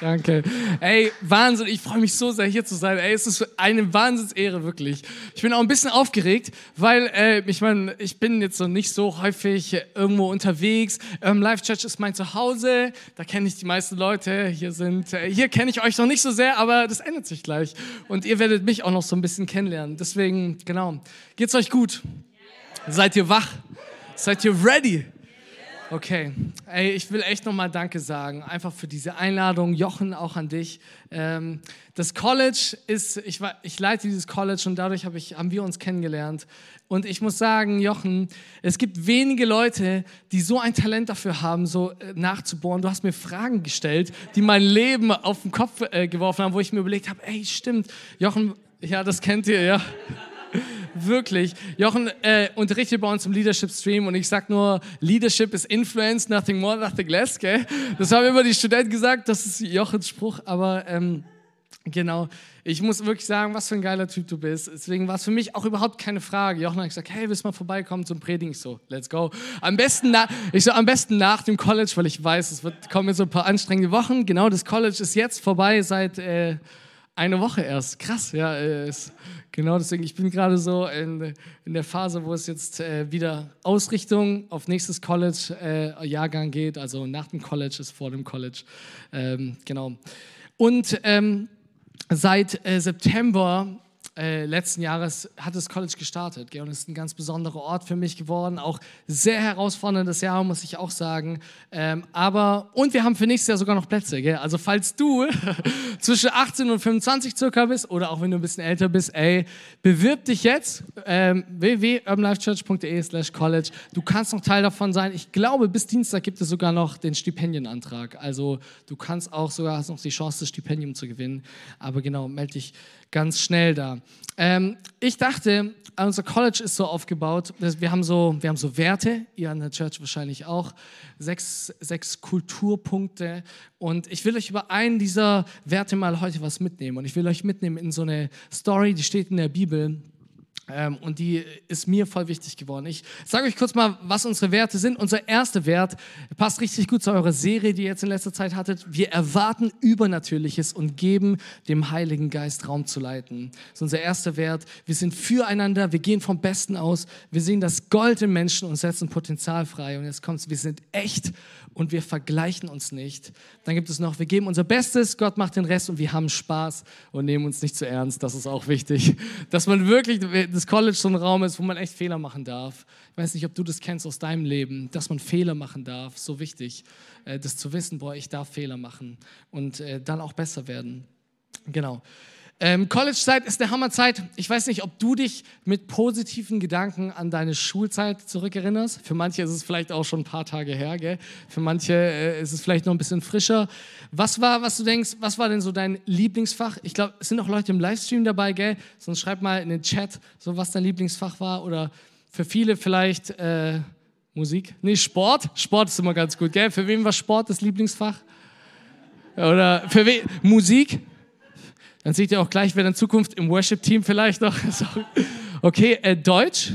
Danke. Ey, Wahnsinn, ich freue mich so sehr hier zu sein. Ey, es ist eine Wahnsinnsehre, wirklich. Ich bin auch ein bisschen aufgeregt, weil äh, ich meine, ich bin jetzt so nicht so häufig irgendwo unterwegs. Ähm, Live Church ist mein Zuhause, da kenne ich die meisten Leute. Hier sind, äh, hier kenne ich euch noch nicht so sehr, aber das ändert sich gleich. Und ihr werdet mich auch noch so ein bisschen kennenlernen. Deswegen, genau, geht's euch gut? Seid ihr wach? Seid ihr ready? Okay, ey, ich will echt nochmal Danke sagen, einfach für diese Einladung, Jochen, auch an dich. Ähm, das College ist, ich, ich leite dieses College und dadurch hab ich, haben wir uns kennengelernt. Und ich muss sagen, Jochen, es gibt wenige Leute, die so ein Talent dafür haben, so äh, nachzubohren. Du hast mir Fragen gestellt, die mein Leben auf den Kopf äh, geworfen haben, wo ich mir überlegt habe, ey, stimmt, Jochen, ja, das kennt ihr, ja. Wirklich. Jochen äh, unterrichtet bei uns im Leadership Stream und ich sag nur, Leadership is influence, nothing more, nothing less, gell? Das haben immer die Studenten gesagt, das ist Jochens Spruch, aber ähm, genau. Ich muss wirklich sagen, was für ein geiler Typ du bist. Deswegen war es für mich auch überhaupt keine Frage. Jochen hat gesagt, hey, willst du mal vorbeikommen zum Predigen? Ich so, let's go. Am besten, na, ich so, am besten nach dem College, weil ich weiß, es wird, kommen jetzt so ein paar anstrengende Wochen. Genau, das College ist jetzt vorbei seit äh, eine Woche erst. Krass, ja. Äh, ist, Genau, deswegen, ich bin gerade so in, in der Phase, wo es jetzt äh, wieder Ausrichtung auf nächstes College-Jahrgang äh, geht. Also nach dem College ist vor dem College. Ähm, genau. Und ähm, seit äh, September äh, letzten Jahres hat das College gestartet. Gell? Und ist ein ganz besonderer Ort für mich geworden. Auch sehr herausforderndes Jahr, muss ich auch sagen. Ähm, aber, und wir haben für nächstes Jahr sogar noch Plätze. Gell? Also, falls du zwischen 18 und 25 circa bist oder auch wenn du ein bisschen älter bist, ey, bewirb dich jetzt. Ähm, www.urbanlifechurch.de slash college. Du kannst noch Teil davon sein. Ich glaube, bis Dienstag gibt es sogar noch den Stipendienantrag. Also, du kannst auch sogar hast noch die Chance, das Stipendium zu gewinnen. Aber genau, melde dich ganz schnell da. Ähm, ich dachte, unser College ist so aufgebaut, wir haben so, wir haben so Werte, ihr an der Church wahrscheinlich auch, sechs, sechs Kulturpunkte. Und ich will euch über einen dieser Werte mal heute was mitnehmen. Und ich will euch mitnehmen in so eine Story, die steht in der Bibel. Ähm, und die ist mir voll wichtig geworden. Ich sage euch kurz mal, was unsere Werte sind. Unser erster Wert passt richtig gut zu eurer Serie, die ihr jetzt in letzter Zeit hattet. Wir erwarten Übernatürliches und geben dem Heiligen Geist Raum zu leiten. Das ist unser erster Wert. Wir sind füreinander, wir gehen vom Besten aus. Wir sehen das Gold im Menschen und setzen Potenzial frei. Und jetzt kommt es, wir sind echt und wir vergleichen uns nicht. Dann gibt es noch, wir geben unser Bestes, Gott macht den Rest und wir haben Spaß und nehmen uns nicht zu ernst. Das ist auch wichtig, dass man wirklich, das College so ein Raum ist, wo man echt Fehler machen darf. Ich weiß nicht, ob du das kennst aus deinem Leben, dass man Fehler machen darf. So wichtig, äh, das zu wissen, boah, ich darf Fehler machen und äh, dann auch besser werden. Genau. Ähm, College-Zeit ist eine Hammerzeit. Ich weiß nicht, ob du dich mit positiven Gedanken an deine Schulzeit zurückerinnerst. Für manche ist es vielleicht auch schon ein paar Tage her, gell? Für manche äh, ist es vielleicht noch ein bisschen frischer. Was war, was du denkst, was war denn so dein Lieblingsfach? Ich glaube, es sind auch Leute im Livestream dabei, gell? Sonst schreib mal in den Chat, so was dein Lieblingsfach war. Oder für viele vielleicht äh, Musik. Nee, Sport. Sport ist immer ganz gut, gell? Für wen war Sport das Lieblingsfach? Oder für wen? Musik? Dann seht ihr auch gleich, wer in Zukunft im Worship-Team vielleicht noch. Okay, äh, Deutsch.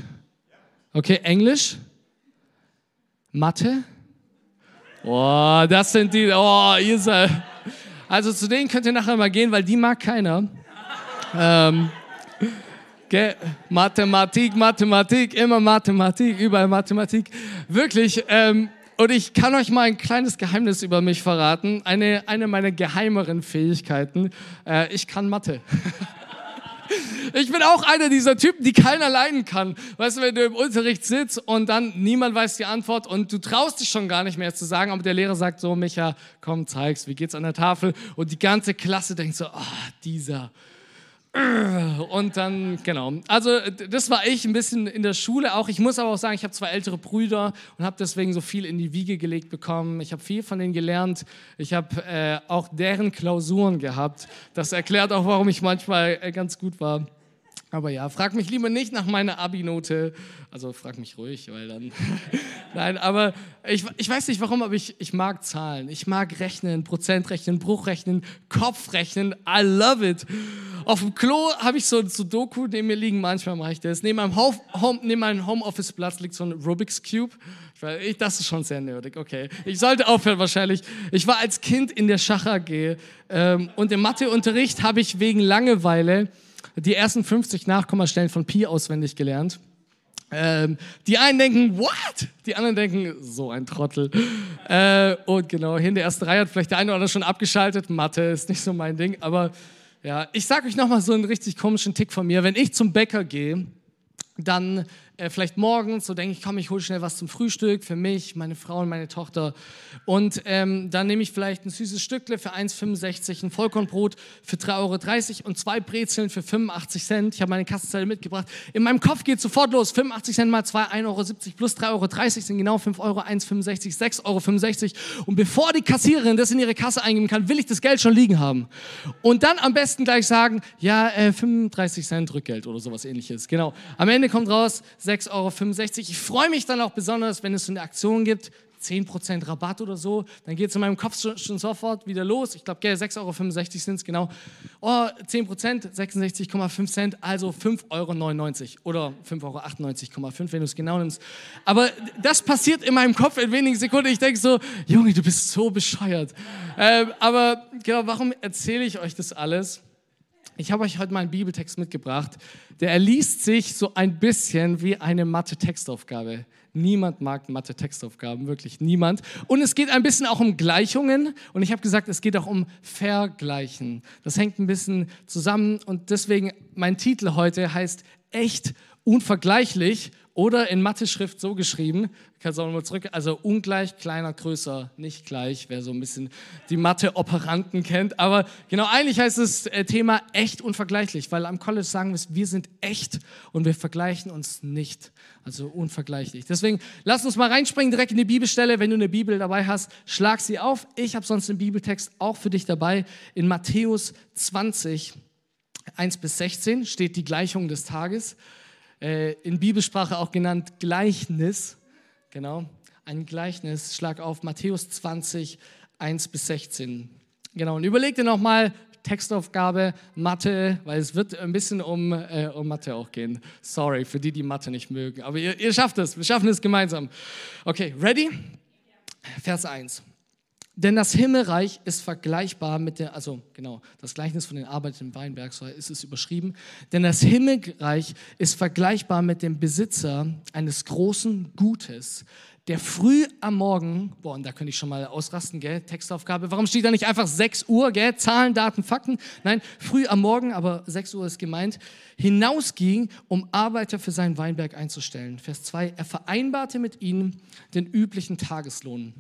Okay, Englisch. Mathe. Oh, das sind die. Oh, ihr seid. Also zu denen könnt ihr nachher mal gehen, weil die mag keiner. Ähm, okay, Mathematik, Mathematik, immer Mathematik, überall Mathematik. Wirklich. Ähm, und ich kann euch mal ein kleines Geheimnis über mich verraten. Eine, eine meiner geheimeren Fähigkeiten. Äh, ich kann Mathe. Ich bin auch einer dieser Typen, die keiner leiden kann. Weißt du, wenn du im Unterricht sitzt und dann niemand weiß die Antwort und du traust dich schon gar nicht mehr zu sagen, aber der Lehrer sagt so, Micha, komm, zeig's, wie geht's an der Tafel? Und die ganze Klasse denkt so, oh, dieser und dann, genau. Also, das war ich ein bisschen in der Schule auch. Ich muss aber auch sagen, ich habe zwei ältere Brüder und habe deswegen so viel in die Wiege gelegt bekommen. Ich habe viel von denen gelernt. Ich habe äh, auch deren Klausuren gehabt. Das erklärt auch, warum ich manchmal äh, ganz gut war. Aber ja, frag mich lieber nicht nach meiner Abi-Note. Also frag mich ruhig, weil dann. Nein, aber ich, ich weiß nicht warum, aber ich, ich mag Zahlen. Ich mag Rechnen, Prozentrechnen, Bruchrechnen, Kopfrechnen. I love it. Auf dem Klo habe ich so ein Sudoku neben mir liegen, manchmal mache ich das. Neben meinem, Home, meinem Homeoffice-Platz liegt so ein Rubik's Cube. Ich, das ist schon sehr nerdig, okay. Ich sollte aufhören wahrscheinlich. Ich war als Kind in der Schach AG ähm, und im Matheunterricht habe ich wegen Langeweile die ersten 50 Nachkommastellen von Pi auswendig gelernt. Ähm, die einen denken, what? Die anderen denken, so ein Trottel. Äh, und genau, hier in der ersten Reihe hat vielleicht der eine oder andere schon abgeschaltet. Mathe ist nicht so mein Ding, aber ja, ich sage euch nochmal so einen richtig komischen Tick von mir. Wenn ich zum Bäcker gehe, dann äh, vielleicht morgens, so denke ich, komm, ich hole schnell was zum Frühstück für mich, meine Frau und meine Tochter. Und ähm, dann nehme ich vielleicht ein süßes Stückle für 1,65, ein Vollkornbrot für 3,30 Euro und zwei Brezeln für 85 Cent. Ich habe meine Kassenzettel mitgebracht. In meinem Kopf geht sofort los. 85 Cent mal 2, 1,70 Euro plus 3,30 Euro sind genau 5 Euro, 1,65, 6,65 Euro. Und bevor die Kassiererin das in ihre Kasse eingeben kann, will ich das Geld schon liegen haben. Und dann am besten gleich sagen, ja, äh, 35 Cent Rückgeld oder sowas ähnliches. Genau. Am Ende kommt raus, 6,65 Euro. Ich freue mich dann auch besonders, wenn es so eine Aktion gibt, 10% Rabatt oder so, dann geht es in meinem Kopf schon, schon sofort wieder los. Ich glaube, 6,65 Euro sind es genau. Oh, 10%, 66,5 Cent, also 5,99 Euro oder 5,98,5 Euro, wenn du es genau nimmst. Aber das passiert in meinem Kopf in wenigen Sekunden. Ich denke so, Junge, du bist so bescheuert. Ähm, aber genau, warum erzähle ich euch das alles? Ich habe euch heute mal einen Bibeltext mitgebracht, der erliest sich so ein bisschen wie eine Mathe-Textaufgabe. Niemand mag Mathe-Textaufgaben, wirklich niemand. Und es geht ein bisschen auch um Gleichungen und ich habe gesagt, es geht auch um Vergleichen. Das hängt ein bisschen zusammen und deswegen mein Titel heute heißt echt unvergleichlich oder in Mathe-Schrift so geschrieben, kannst du auch nochmal zurück, also ungleich, kleiner, größer, nicht gleich, wer so ein bisschen die Mathe-Operanten kennt. Aber genau, eigentlich heißt das äh, Thema echt unvergleichlich, weil am College sagen wir, wir sind echt und wir vergleichen uns nicht. Also unvergleichlich. Deswegen lass uns mal reinspringen direkt in die Bibelstelle. Wenn du eine Bibel dabei hast, schlag sie auf. Ich habe sonst den Bibeltext auch für dich dabei. In Matthäus 20, 1 bis 16 steht die Gleichung des Tages äh, in Bibelsprache auch genannt Gleichnis. Genau, ein Gleichnis. Schlag auf Matthäus 20, 1 bis 16. Genau, und überleg dir nochmal, Textaufgabe, Mathe, weil es wird ein bisschen um, äh, um Mathe auch gehen. Sorry für die, die Mathe nicht mögen. Aber ihr, ihr schafft es, wir schaffen es gemeinsam. Okay, ready? Vers 1. Denn das Himmelreich ist vergleichbar mit der, also genau, das Gleichnis von den Arbeitern im Weinberg, so ist es überschrieben. Denn das Himmelreich ist vergleichbar mit dem Besitzer eines großen Gutes, der früh am Morgen, boah, und da könnte ich schon mal ausrasten, gell, Textaufgabe, warum steht da nicht einfach 6 Uhr, gell, Zahlen, Daten, Fakten? Nein, früh am Morgen, aber 6 Uhr ist gemeint, hinausging, um Arbeiter für seinen Weinberg einzustellen. Vers 2, er vereinbarte mit ihnen den üblichen Tageslohn.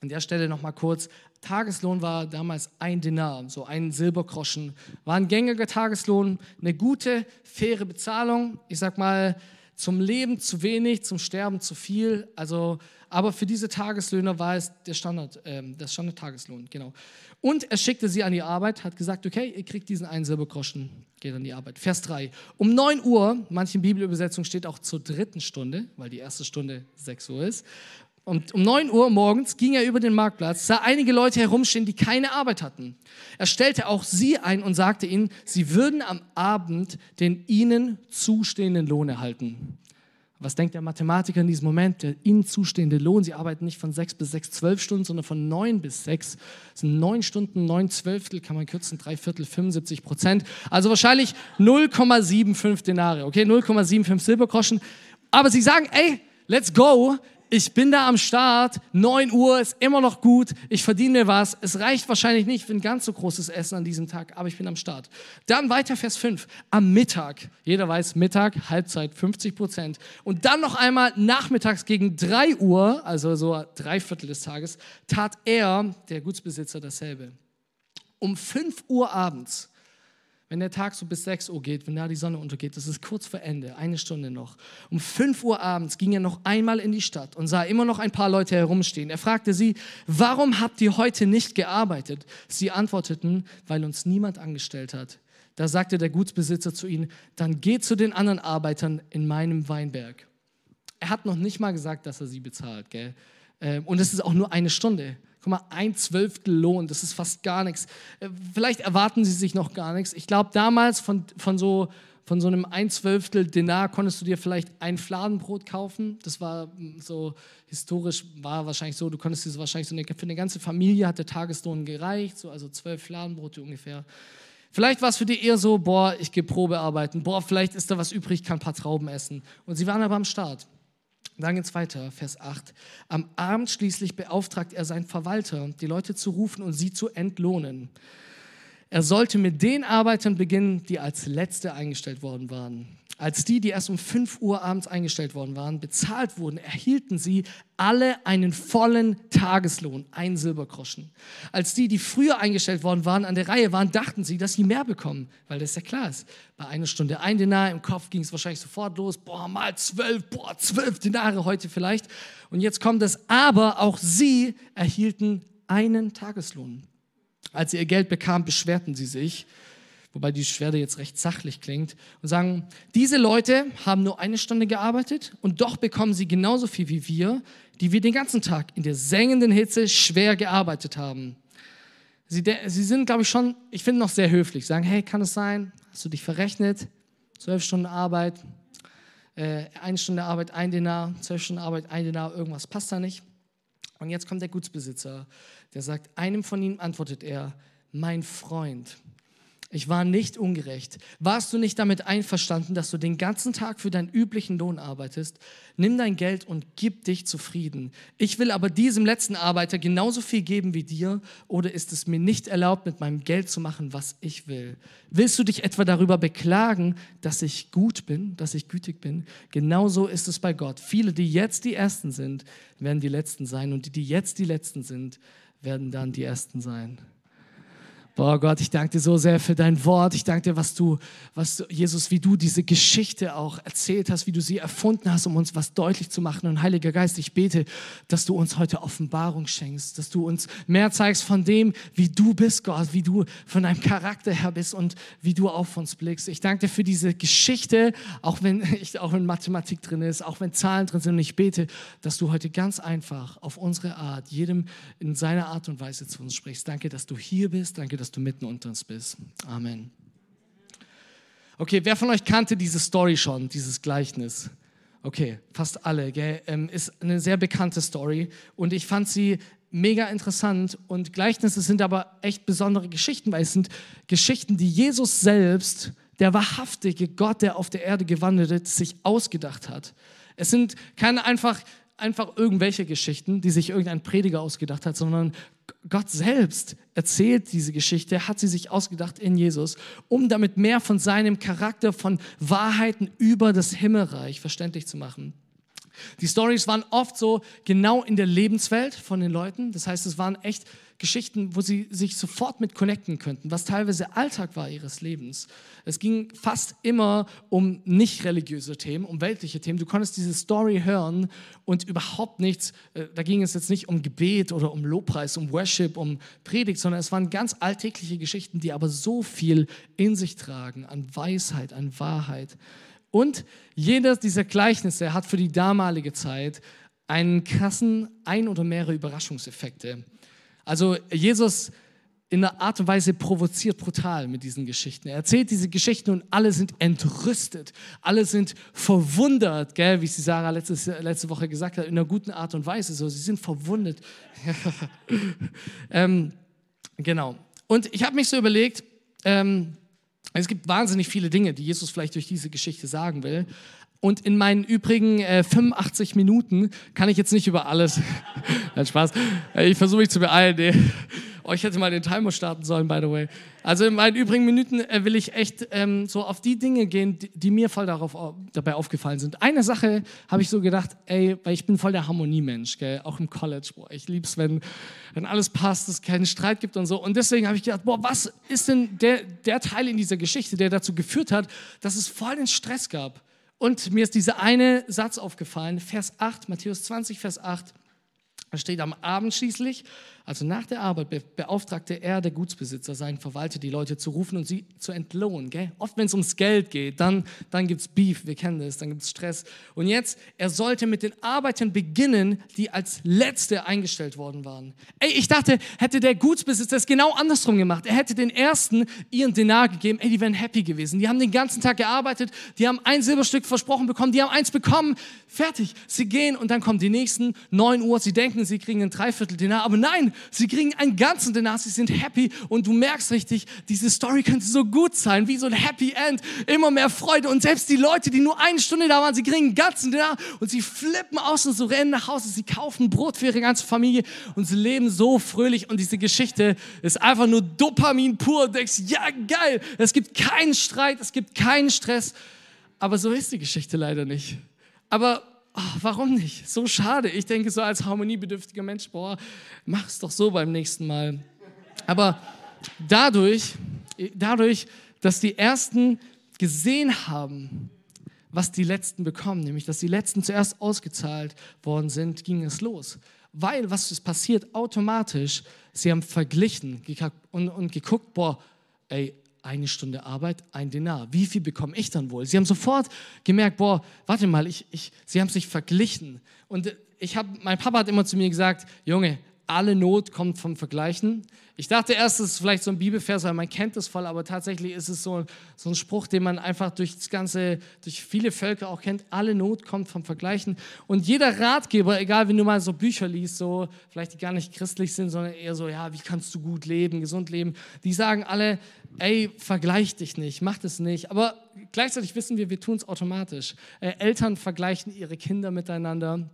An der Stelle nochmal kurz. Tageslohn war damals ein Dinar, so ein Silbergroschen. War ein gängiger Tageslohn, eine gute, faire Bezahlung. Ich sag mal, zum Leben zu wenig, zum Sterben zu viel. Also, aber für diese Tageslöhner war es der Standard, äh, das Standard-Tageslohn, genau. Und er schickte sie an die Arbeit, hat gesagt, okay, ihr kriegt diesen einen Silbergroschen, geht an die Arbeit. Vers 3. Um 9 Uhr, manchen Bibelübersetzungen steht auch zur dritten Stunde, weil die erste Stunde 6 Uhr ist, und um 9 Uhr morgens ging er über den Marktplatz, sah einige Leute herumstehen, die keine Arbeit hatten. Er stellte auch sie ein und sagte ihnen, sie würden am Abend den ihnen zustehenden Lohn erhalten. Was denkt der Mathematiker in diesem Moment? Der ihnen zustehende Lohn, sie arbeiten nicht von 6 bis 6, 12 Stunden, sondern von 9 bis 6. Das sind 9 Stunden, 9 Zwölftel, kann man kürzen, 3 Viertel, 75 Prozent. Also wahrscheinlich 0,75 Denare, okay, 0,75 Silbergroschen. Aber sie sagen, ey, let's go, ich bin da am Start, 9 Uhr ist immer noch gut, ich verdiene mir was. Es reicht wahrscheinlich nicht für ein ganz so großes Essen an diesem Tag, aber ich bin am Start. Dann weiter Vers 5, am Mittag. Jeder weiß, Mittag, Halbzeit 50 Prozent. Und dann noch einmal nachmittags gegen 3 Uhr, also so drei Viertel des Tages, tat er, der Gutsbesitzer, dasselbe. Um 5 Uhr abends wenn der Tag so bis 6 Uhr geht, wenn da die Sonne untergeht, das ist kurz vor Ende, eine Stunde noch. Um 5 Uhr abends ging er noch einmal in die Stadt und sah immer noch ein paar Leute herumstehen. Er fragte sie, warum habt ihr heute nicht gearbeitet? Sie antworteten, weil uns niemand angestellt hat. Da sagte der Gutsbesitzer zu ihnen, dann geht zu den anderen Arbeitern in meinem Weinberg. Er hat noch nicht mal gesagt, dass er sie bezahlt. Gell? Ähm, und es ist auch nur eine Stunde. Guck mal, ein Zwölftel Lohn, das ist fast gar nichts. Äh, vielleicht erwarten sie sich noch gar nichts. Ich glaube, damals von, von, so, von so einem ein Zwölftel Dinar konntest du dir vielleicht ein Fladenbrot kaufen. Das war hm, so, historisch war wahrscheinlich so, du konntest dir wahrscheinlich so eine, für eine ganze Familie hat der Tageslohn gereicht, so, also zwölf Fladenbrote ungefähr. Vielleicht war es für die eher so, boah, ich gehe Probe arbeiten, boah, vielleicht ist da was übrig, kann ein paar Trauben essen. Und sie waren aber am Start. Dann geht's weiter, Vers 8. Am Abend schließlich beauftragt er seinen Verwalter, die Leute zu rufen und sie zu entlohnen. Er sollte mit den Arbeitern beginnen, die als Letzte eingestellt worden waren. Als die, die erst um 5 Uhr abends eingestellt worden waren, bezahlt wurden, erhielten sie alle einen vollen Tageslohn, ein Silbergroschen. Als die, die früher eingestellt worden waren, an der Reihe waren, dachten sie, dass sie mehr bekommen, weil das ja klar ist. Bei einer Stunde ein Dinar, im Kopf ging es wahrscheinlich sofort los, boah, mal zwölf, boah, zwölf Dinare heute vielleicht. Und jetzt kommt es, aber auch sie erhielten einen Tageslohn. Als sie ihr Geld bekamen, beschwerten sie sich wobei die Beschwerde jetzt recht sachlich klingt, und sagen, diese Leute haben nur eine Stunde gearbeitet und doch bekommen sie genauso viel wie wir, die wir den ganzen Tag in der sengenden Hitze schwer gearbeitet haben. Sie, sie sind, glaube ich, schon, ich finde, noch sehr höflich. Sagen, hey, kann es sein? Hast du dich verrechnet? Zwölf Stunden Arbeit, äh, eine Stunde Arbeit, ein Dinar, zwölf Stunden Arbeit, ein Dinar, irgendwas passt da nicht. Und jetzt kommt der Gutsbesitzer, der sagt, einem von ihnen antwortet er, mein Freund, ich war nicht ungerecht. Warst du nicht damit einverstanden, dass du den ganzen Tag für deinen üblichen Lohn arbeitest? Nimm dein Geld und gib dich zufrieden. Ich will aber diesem letzten Arbeiter genauso viel geben wie dir, oder ist es mir nicht erlaubt, mit meinem Geld zu machen, was ich will? Willst du dich etwa darüber beklagen, dass ich gut bin, dass ich gütig bin? Genauso ist es bei Gott. Viele, die jetzt die Ersten sind, werden die Letzten sein, und die, die jetzt die Letzten sind, werden dann die Ersten sein. Boah Gott, ich danke dir so sehr für dein Wort. Ich danke dir, was du, was du, Jesus, wie du diese Geschichte auch erzählt hast, wie du sie erfunden hast, um uns was deutlich zu machen. Und Heiliger Geist, ich bete, dass du uns heute Offenbarung schenkst, dass du uns mehr zeigst von dem, wie du bist, Gott, wie du von deinem Charakter her bist und wie du auf uns blickst. Ich danke dir für diese Geschichte, auch wenn, ich, auch wenn Mathematik drin ist, auch wenn Zahlen drin sind. Und ich bete, dass du heute ganz einfach auf unsere Art, jedem in seiner Art und Weise zu uns sprichst. Danke, dass du hier bist. Danke, dass dass du mitten unter uns bist. Amen. Okay, wer von euch kannte diese Story schon, dieses Gleichnis? Okay, fast alle. Gell? Ähm, ist eine sehr bekannte Story und ich fand sie mega interessant. Und Gleichnisse sind aber echt besondere Geschichten, weil es sind Geschichten, die Jesus selbst, der wahrhaftige Gott, der auf der Erde gewandelt ist, sich ausgedacht hat. Es sind keine einfach einfach irgendwelche Geschichten, die sich irgendein Prediger ausgedacht hat, sondern Gott selbst erzählt diese Geschichte, hat sie sich ausgedacht in Jesus, um damit mehr von seinem Charakter, von Wahrheiten über das Himmelreich verständlich zu machen. Die Stories waren oft so genau in der Lebenswelt von den Leuten. Das heißt, es waren echt Geschichten, wo sie sich sofort mit connecten könnten, was teilweise Alltag war ihres Lebens. Es ging fast immer um nicht religiöse Themen, um weltliche Themen. Du konntest diese Story hören und überhaupt nichts, äh, da ging es jetzt nicht um Gebet oder um Lobpreis, um Worship, um Predigt, sondern es waren ganz alltägliche Geschichten, die aber so viel in sich tragen an Weisheit, an Wahrheit. Und jedes dieser Gleichnisse hat für die damalige Zeit einen krassen ein oder mehrere Überraschungseffekte. Also Jesus in einer Art und Weise provoziert brutal mit diesen Geschichten. Er erzählt diese Geschichten und alle sind entrüstet, alle sind verwundert, gell, wie sie Sarah letztes, letzte Woche gesagt hat, in einer guten Art und Weise. So, sie sind verwundet. ähm, genau. Und ich habe mich so überlegt, ähm, es gibt wahnsinnig viele Dinge, die Jesus vielleicht durch diese Geschichte sagen will. Und in meinen übrigen äh, 85 Minuten kann ich jetzt nicht über alles. Nein, Spaß. Äh, ich versuche mich zu beeilen. Nee. Oh, ich hätte mal den Timer starten sollen, by the way. Also in meinen übrigen Minuten äh, will ich echt ähm, so auf die Dinge gehen, die, die mir voll darauf, dabei aufgefallen sind. Eine Sache habe ich so gedacht, ey, weil ich bin voll der Harmoniemensch, gell? auch im College. Boah, ich liebe es, wenn, wenn alles passt, es keinen Streit gibt und so. Und deswegen habe ich gedacht, boah, was ist denn der, der Teil in dieser Geschichte, der dazu geführt hat, dass es voll den Stress gab? Und mir ist dieser eine Satz aufgefallen, Vers 8, Matthäus 20, Vers 8. Da steht am Abend schließlich, Also nach der Arbeit be beauftragte er, der Gutsbesitzer, seinen Verwalter, die Leute zu rufen und sie zu entlohnen. Gell? Oft, wenn es ums Geld geht, dann, dann gibt es Beef, wir kennen das, dann gibt es Stress. Und jetzt, er sollte mit den Arbeitern beginnen, die als Letzte eingestellt worden waren. Ey, ich dachte, hätte der Gutsbesitzer es genau andersrum gemacht. Er hätte den Ersten ihren Denar gegeben. Ey, die wären happy gewesen. Die haben den ganzen Tag gearbeitet, die haben ein Silberstück versprochen bekommen, die haben eins bekommen. Fertig. Sie gehen und dann kommen die nächsten, 9 Uhr, sie denken, sie kriegen ein Dreiviertel Denar, aber nein, sie kriegen einen ganzen Denar, sie sind happy und du merkst richtig, diese Story könnte so gut sein, wie so ein Happy End, immer mehr Freude und selbst die Leute, die nur eine Stunde da waren, sie kriegen einen ganzen Denar und sie flippen aus und so rennen nach Hause, sie kaufen Brot für ihre ganze Familie und sie leben so fröhlich und diese Geschichte ist einfach nur Dopamin pur. Du denkst, ja geil, es gibt keinen Streit, es gibt keinen Stress, aber so ist die Geschichte leider nicht. Aber oh, warum nicht? So schade. Ich denke so als harmoniebedürftiger Mensch, boah, mach es doch so beim nächsten Mal. Aber dadurch, dadurch, dass die Ersten gesehen haben, was die Letzten bekommen, nämlich dass die Letzten zuerst ausgezahlt worden sind, ging es los. Weil, was ist passiert? Automatisch, sie haben verglichen und, und geguckt, boah, ey, eine Stunde Arbeit, ein Denar. Wie viel bekomme ich dann wohl? Sie haben sofort gemerkt, boah, warte mal, ich, ich, sie haben sich verglichen. Und ich hab, mein Papa hat immer zu mir gesagt, Junge, alle Not kommt vom Vergleichen. Ich dachte erst, es ist vielleicht so ein Bibelvers, weil man kennt das voll, aber tatsächlich ist es so, so ein Spruch, den man einfach durch das ganze, durch viele Völker auch kennt. Alle Not kommt vom Vergleichen. Und jeder Ratgeber, egal wenn du mal so Bücher liest, so vielleicht die gar nicht christlich sind, sondern eher so, ja, wie kannst du gut leben, gesund leben, die sagen alle, ey, vergleich dich nicht, mach das nicht. Aber gleichzeitig wissen wir, wir tun es automatisch. Äh, Eltern vergleichen ihre Kinder miteinander.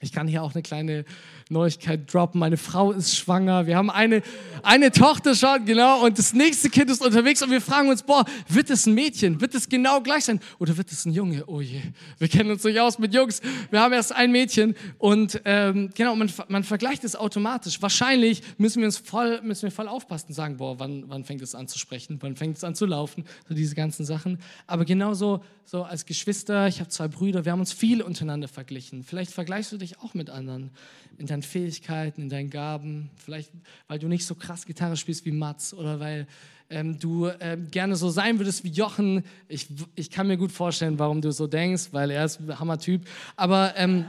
Ich kann hier auch eine kleine Neuigkeit droppen. Meine Frau ist schwanger. Wir haben eine, eine Tochter schon, genau. Und das nächste Kind ist unterwegs und wir fragen uns, boah, wird es ein Mädchen? Wird es genau gleich sein? Oder wird es ein Junge? Oh je, wir kennen uns durchaus mit Jungs. Wir haben erst ein Mädchen. Und ähm, genau, man, man vergleicht es automatisch. Wahrscheinlich müssen wir uns voll, müssen wir voll aufpassen und sagen, boah, wann, wann fängt es an zu sprechen? Wann fängt es an zu laufen? So diese ganzen Sachen. Aber genauso so als Geschwister, ich habe zwei Brüder, wir haben uns viel untereinander verglichen. Vielleicht vergleichst du dich auch mit anderen in deinen Fähigkeiten, in deinen Gaben. Vielleicht, weil du nicht so krass Gitarre spielst wie Mats oder weil ähm, du ähm, gerne so sein würdest wie Jochen. Ich, ich kann mir gut vorstellen, warum du so denkst, weil er ist ein Hammer-Typ. Aber ähm,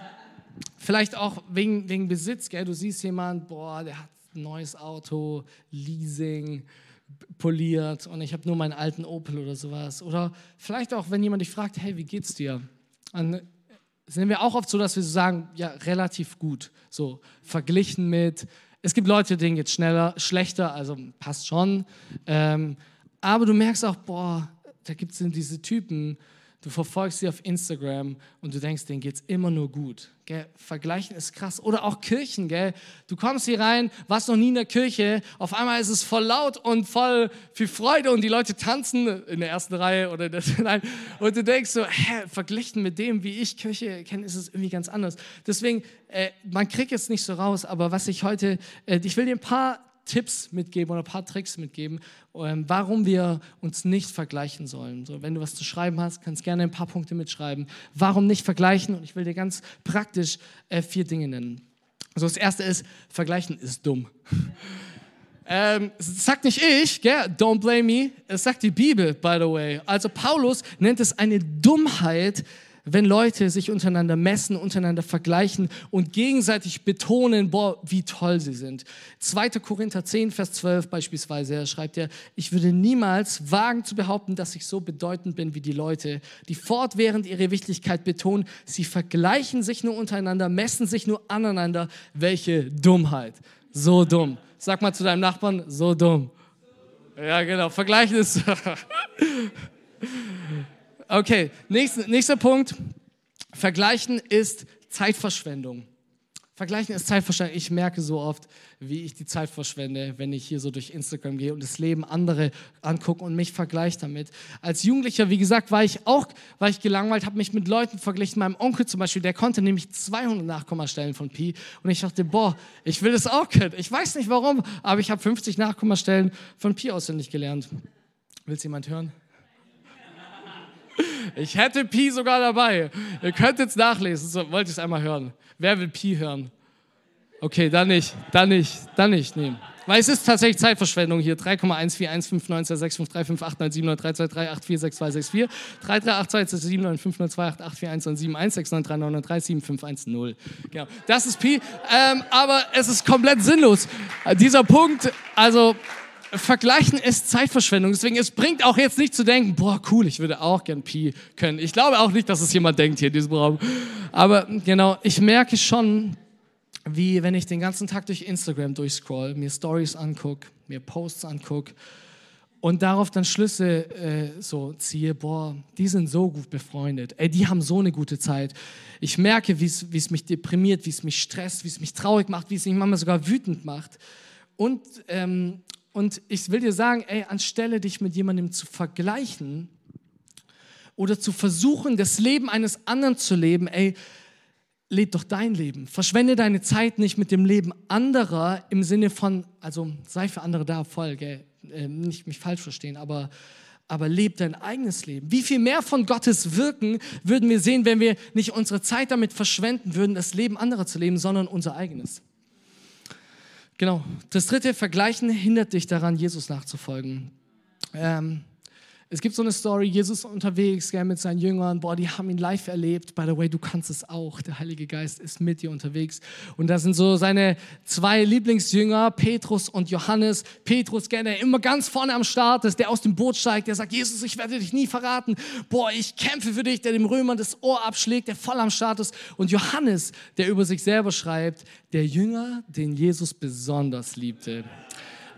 vielleicht auch wegen, wegen Besitz. Gell? Du siehst jemanden, boah, der hat ein neues Auto, Leasing poliert und ich habe nur meinen alten Opel oder sowas. Oder vielleicht auch, wenn jemand dich fragt, hey, wie geht's dir? Dann sind wir auch oft so, dass wir sagen, ja, relativ gut. So verglichen mit, es gibt Leute, denen geht schneller, schlechter, also passt schon. Ähm, aber du merkst auch, boah, da gibt es diese Typen, Du verfolgst sie auf Instagram und du denkst, denen geht es immer nur gut. Gell? Vergleichen ist krass. Oder auch Kirchen. Gell? Du kommst hier rein, warst noch nie in der Kirche, auf einmal ist es voll laut und voll viel Freude und die Leute tanzen in der ersten Reihe oder der, nein. Und du denkst so, hä, verglichen mit dem, wie ich Kirche kenne, ist es irgendwie ganz anders. Deswegen, äh, man kriegt es nicht so raus, aber was ich heute, äh, ich will dir ein paar Tipps mitgeben oder ein paar Tricks mitgeben, ähm, warum wir uns nicht vergleichen sollen. So, wenn du was zu schreiben hast, kannst gerne ein paar Punkte mitschreiben. Warum nicht vergleichen? Und ich will dir ganz praktisch äh, vier Dinge nennen. Also das erste ist, vergleichen ist dumm. Ähm, das sagt nicht ich, gell? don't blame me, es sagt die Bibel, by the way. Also Paulus nennt es eine Dummheit, wenn Leute sich untereinander messen, untereinander vergleichen und gegenseitig betonen, boah, wie toll sie sind. 2. Korinther 10, Vers 12 beispielsweise, schreibt er, ich würde niemals wagen zu behaupten, dass ich so bedeutend bin wie die Leute, die fortwährend ihre Wichtigkeit betonen. Sie vergleichen sich nur untereinander, messen sich nur aneinander. Welche Dummheit. So dumm. Sag mal zu deinem Nachbarn, so dumm. Ja, genau. Vergleichen ist. Okay, nächster, nächster Punkt. Vergleichen ist Zeitverschwendung. Vergleichen ist Zeitverschwendung. Ich merke so oft, wie ich die Zeit verschwende, wenn ich hier so durch Instagram gehe und das Leben andere angucke und mich vergleiche damit. Als Jugendlicher, wie gesagt, war ich auch war ich gelangweilt, habe mich mit Leuten verglichen. Meinem Onkel zum Beispiel, der konnte nämlich 200 Nachkommastellen von Pi. Und ich dachte, boah, ich will das auch können. Ich weiß nicht warum, aber ich habe 50 Nachkommastellen von Pi auswendig gelernt. Will es jemand hören? Ich hätte Pi sogar dabei. Ihr könnt jetzt nachlesen, so, wollt ihr es einmal hören. Wer will Pi hören? Okay, dann nicht, dann nicht, dann nicht, nee. Weil es ist tatsächlich Zeitverschwendung hier. 3,14159265358979323846264 33826959288417169399375110. Genau, das ist Pi. Ähm, aber es ist komplett sinnlos. Dieser Punkt, also Vergleichen ist Zeitverschwendung. Deswegen, es bringt auch jetzt nicht zu denken, boah, cool, ich würde auch gern Pi können. Ich glaube auch nicht, dass es jemand denkt hier in diesem Raum. Aber genau, ich merke schon, wie wenn ich den ganzen Tag durch Instagram durchscroll, mir Stories angucke, mir Posts angucke und darauf dann Schlüsse äh, so ziehe, boah, die sind so gut befreundet, ey, die haben so eine gute Zeit. Ich merke, wie es mich deprimiert, wie es mich stresst, wie es mich traurig macht, wie es mich manchmal sogar wütend macht. Und, ähm, und ich will dir sagen, ey, anstelle dich mit jemandem zu vergleichen oder zu versuchen, das Leben eines anderen zu leben, ey, leb doch dein Leben. Verschwende deine Zeit nicht mit dem Leben anderer im Sinne von, also sei für andere da, voll, gell? Äh, nicht mich falsch verstehen, aber, aber leb dein eigenes Leben. Wie viel mehr von Gottes Wirken würden wir sehen, wenn wir nicht unsere Zeit damit verschwenden würden, das Leben anderer zu leben, sondern unser eigenes. Genau. Das dritte, Vergleichen hindert dich daran, Jesus nachzufolgen. Ähm, es gibt so eine Story, Jesus unterwegs gell, mit seinen Jüngern, boah, die haben ihn live erlebt. By the way, du kannst es auch. Der Heilige Geist ist mit dir unterwegs. Und da sind so seine zwei Lieblingsjünger, Petrus und Johannes. Petrus, gell, der immer ganz vorne am Start ist, der aus dem Boot steigt, der sagt, Jesus, ich werde dich nie verraten. Boah, ich kämpfe für dich, der dem Römern das Ohr abschlägt, der voll am Start ist. Und Johannes, der über sich selber schreibt, der Jünger, den Jesus besonders liebte.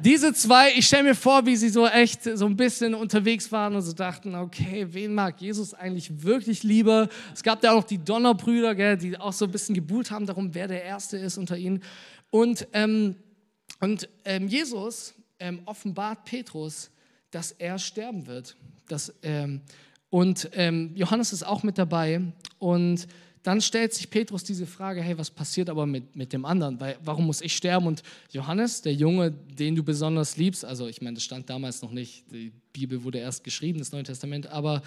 Diese zwei, ich stelle mir vor, wie sie so echt so ein bisschen unterwegs waren und so dachten, okay, wen mag Jesus eigentlich wirklich lieber? Es gab da auch noch die Donnerbrüder, gell, die auch so ein bisschen gebuhlt haben darum, wer der Erste ist unter ihnen. Und, ähm, und ähm, Jesus ähm, offenbart Petrus, dass er sterben wird. Dass, ähm, und ähm, Johannes ist auch mit dabei und dann stellt sich Petrus diese Frage, hey, was passiert aber mit, mit dem anderen? Weil, warum muss ich sterben? Und Johannes, der Junge, den du besonders liebst, also ich meine, das stand damals noch nicht, die Bibel wurde erst geschrieben, das Neue Testament, aber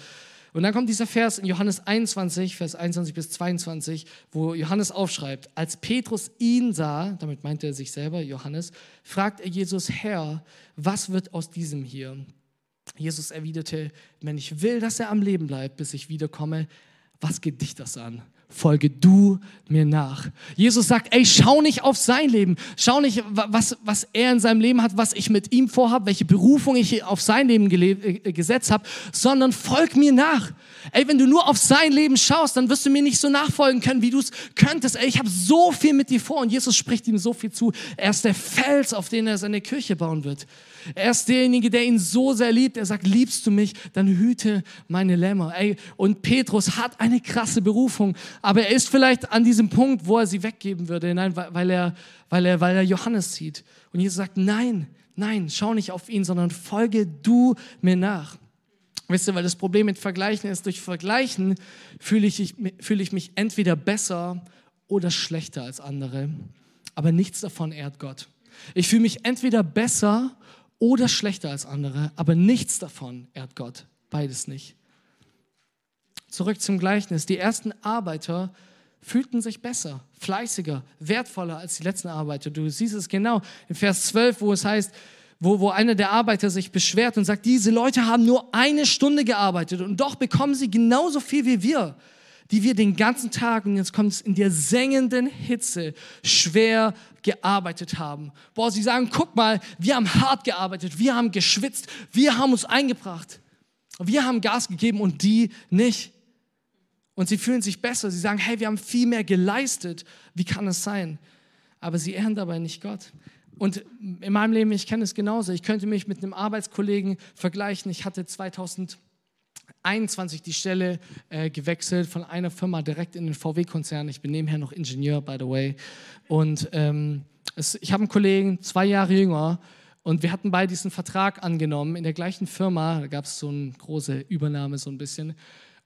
und dann kommt dieser Vers in Johannes 21, Vers 21 bis 22, wo Johannes aufschreibt, als Petrus ihn sah, damit meint er sich selber, Johannes, fragt er Jesus, Herr, was wird aus diesem hier? Jesus erwiderte, wenn ich will, dass er am Leben bleibt, bis ich wiederkomme, was geht dich das an? Folge du mir nach. Jesus sagt, ey, schau nicht auf sein Leben, schau nicht, was, was er in seinem Leben hat, was ich mit ihm vorhabe, welche Berufung ich auf sein Leben äh, gesetzt habe, sondern folg mir nach. Ey, wenn du nur auf sein Leben schaust, dann wirst du mir nicht so nachfolgen können, wie du es könntest. Ey, ich habe so viel mit dir vor und Jesus spricht ihm so viel zu. Er ist der Fels, auf den er seine Kirche bauen wird. Er ist derjenige, der ihn so sehr liebt. Er sagt, liebst du mich, dann hüte meine Lämmer. Ey, und Petrus hat eine krasse Berufung, aber er ist vielleicht an diesem Punkt, wo er sie weggeben würde, nein, weil er, weil er, weil er Johannes sieht. Und Jesus sagt, nein, nein, schau nicht auf ihn, sondern folge du mir nach. Wisst ihr, weil das Problem mit Vergleichen ist, durch Vergleichen fühle ich, fühle ich mich entweder besser oder schlechter als andere. Aber nichts davon ehrt Gott. Ich fühle mich entweder besser oder schlechter als andere, aber nichts davon ehrt Gott. Beides nicht. Zurück zum Gleichnis. Die ersten Arbeiter fühlten sich besser, fleißiger, wertvoller als die letzten Arbeiter. Du siehst es genau in Vers 12, wo es heißt, wo, wo einer der Arbeiter sich beschwert und sagt, diese Leute haben nur eine Stunde gearbeitet und doch bekommen sie genauso viel wie wir die wir den ganzen Tag, und jetzt kommt es in der sengenden Hitze, schwer gearbeitet haben. Boah, sie sagen, guck mal, wir haben hart gearbeitet, wir haben geschwitzt, wir haben uns eingebracht, wir haben Gas gegeben und die nicht. Und sie fühlen sich besser, sie sagen, hey, wir haben viel mehr geleistet, wie kann es sein? Aber sie ehren dabei nicht Gott. Und in meinem Leben, ich kenne es genauso. Ich könnte mich mit einem Arbeitskollegen vergleichen. Ich hatte 2000 21 die Stelle äh, gewechselt von einer Firma direkt in den VW-Konzern. Ich bin nebenher noch Ingenieur, by the way. Und ähm, es, ich habe einen Kollegen, zwei Jahre jünger, und wir hatten beide diesen Vertrag angenommen in der gleichen Firma. Da gab es so eine große Übernahme, so ein bisschen.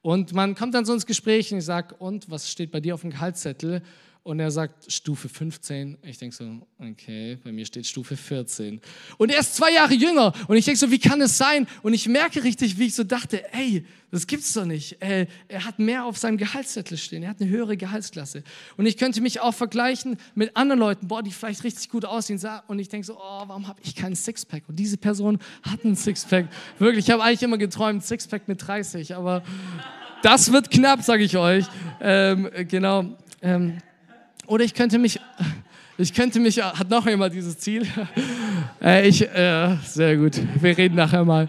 Und man kommt dann so ins Gespräch und ich sage, und was steht bei dir auf dem Gehaltszettel? Und er sagt Stufe 15. Ich denke so, okay, bei mir steht Stufe 14. Und er ist zwei Jahre jünger und ich denke so, wie kann es sein? Und ich merke richtig, wie ich so dachte, ey, das gibt's doch nicht. Er, er hat mehr auf seinem Gehaltszettel stehen, er hat eine höhere Gehaltsklasse. Und ich könnte mich auch vergleichen mit anderen Leuten, boah, die vielleicht richtig gut aussehen. Und ich denke so, oh, warum habe ich keinen Sixpack? Und diese Person hat einen Sixpack. Wirklich, ich habe eigentlich immer geträumt, Sixpack mit 30, aber das wird knapp, sage ich euch. Ähm, genau. Ähm, oder ich könnte mich, ich könnte mich, hat noch jemand dieses Ziel? äh, ich, äh, sehr gut, wir reden nachher mal.